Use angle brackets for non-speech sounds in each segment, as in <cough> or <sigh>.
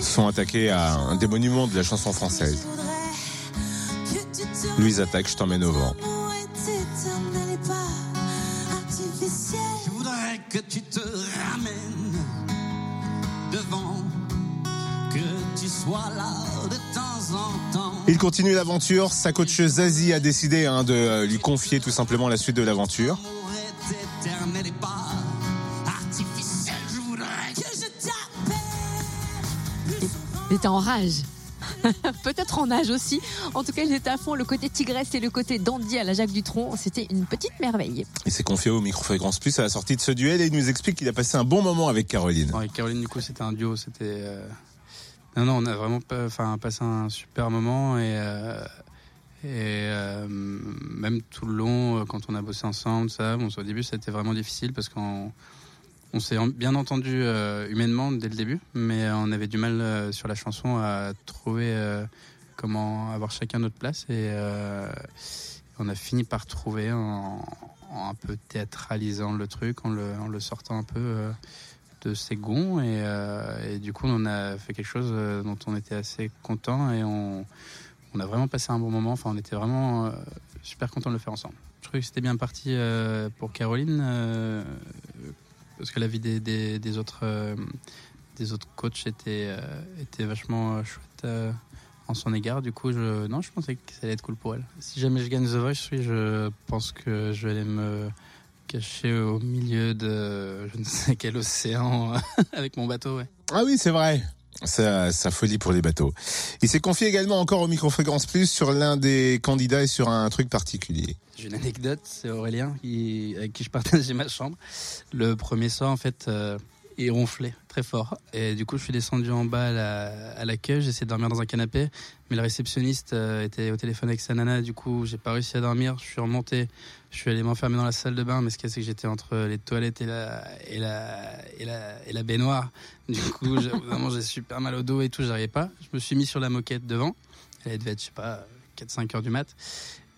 sont attaqués à des monuments de la chanson française. Louise attaque, je t'emmène au vent. Je voudrais que tu te ramènes devant, que tu sois là de temps en temps. Il continue l'aventure. Sa coach Zazie a décidé hein, de euh, lui confier tout simplement la suite de l'aventure. Il était en rage. <laughs> Peut-être en âge aussi. En tout cas, il était à fond. Le côté tigresse et le côté dandy à la Jacques Dutronc, c'était une petite merveille. Il s'est confié au micro-fréquence plus à la sortie de ce duel et il nous explique qu'il a passé un bon moment avec Caroline. Avec Caroline, du coup, c'était un duo. C'était. euh, Non, non, on a vraiment enfin, passé un super moment et. euh, Et euh, même tout le long, quand on a bossé ensemble, ça, bon, au début, c'était vraiment difficile parce qu'on on s'est en- bien entendu euh, humainement dès le début, mais on avait du mal euh, sur la chanson à trouver euh, comment avoir chacun notre place et euh, on a fini par trouver en, un peu théâtralisant le truc, en le, sortant un peu euh, de ses gonds et, euh, du coup on a fait quelque chose euh, dont on était assez content et on, a vraiment passé un bon moment. Enfin, on était vraiment euh, super content de le faire ensemble. Je trouvais que c'était bien parti euh, pour Caroline euh, parce que la vie des, autres euh, des autres coachs était euh, vachement euh, chouette en son égard. Du coup, je non, je pensais que ça allait être cool pour elle. Si jamais je gagne The Voice, je pense que je vais aller me cacher au milieu de je ne sais quel océan <laughs> avec mon bateau. Ah oui, c'est vrai. Sa, sa folie pour les bateaux. Il s'est confié également encore au micro-fréquence plus sur l'un des candidats et sur un truc particulier. J'ai une anecdote, c'est Aurélien qui, avec qui je <laughs> partageais ma chambre. Le premier soir, en fait, euh, il ronflait très fort. Et du coup, je suis descendu en bas à la- à l'accueil, j'ai essayé de dormir dans un canapé, mais le réceptionniste euh, était au téléphone avec sa nana, du coup, j'ai pas réussi à dormir. Je suis remonté, je suis allé m'enfermer dans la salle de bain, mais ce qu'il y a, c'est que j'étais entre les toilettes et la, et la, et la, et la baignoire. Du coup, <laughs> vraiment, j'ai super mal au dos et tout, j'arrivais pas. Je me suis mis sur la moquette devant. Elle devait être, je sais pas, 4-5 heures du mat.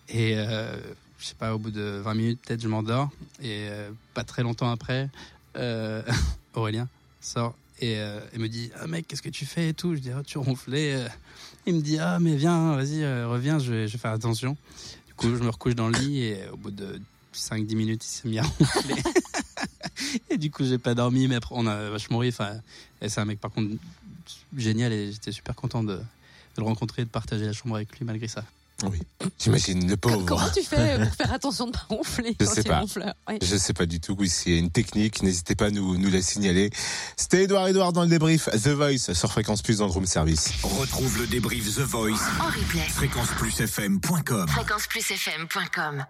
Et euh, je sais pas, au bout de 20 minutes, peut-être, je m'endors. Et euh, pas très longtemps après, euh, <laughs> Aurélien sort et, euh, et me dit Ah mec, qu'est-ce que tu fais et tout? Je dis Ah, tu ronflais. euh. Il me dit Ah, mais viens, vas-y, euh, reviens, je vais, faire attention. Du coup, je me recouche dans le lit et au bout de 5-10 minutes, il s'est mis à ronfler. <laughs> et du coup, j'ai pas dormi, mais après, on a vachement ri. Enfin, c'est un mec, par contre, génial et j'étais super content de, le rencontrer de partager la chambre avec lui malgré ça. Oui. J'imagine le pauvre. Comment tu fais pour faire attention de ne pas ronfler Je quand sais pas. ronfleur Ouais. Je sais pas du tout. Oui, s'il y a une technique, n'hésitez pas à nous, nous la signaler. C'était Edouard Edouard dans le débrief The Voice sur Fréquence Plus dans le room service. Retrouve le débrief The Voice. En replay. Fréquenceplusfm.com. Fréquenceplusfm.com.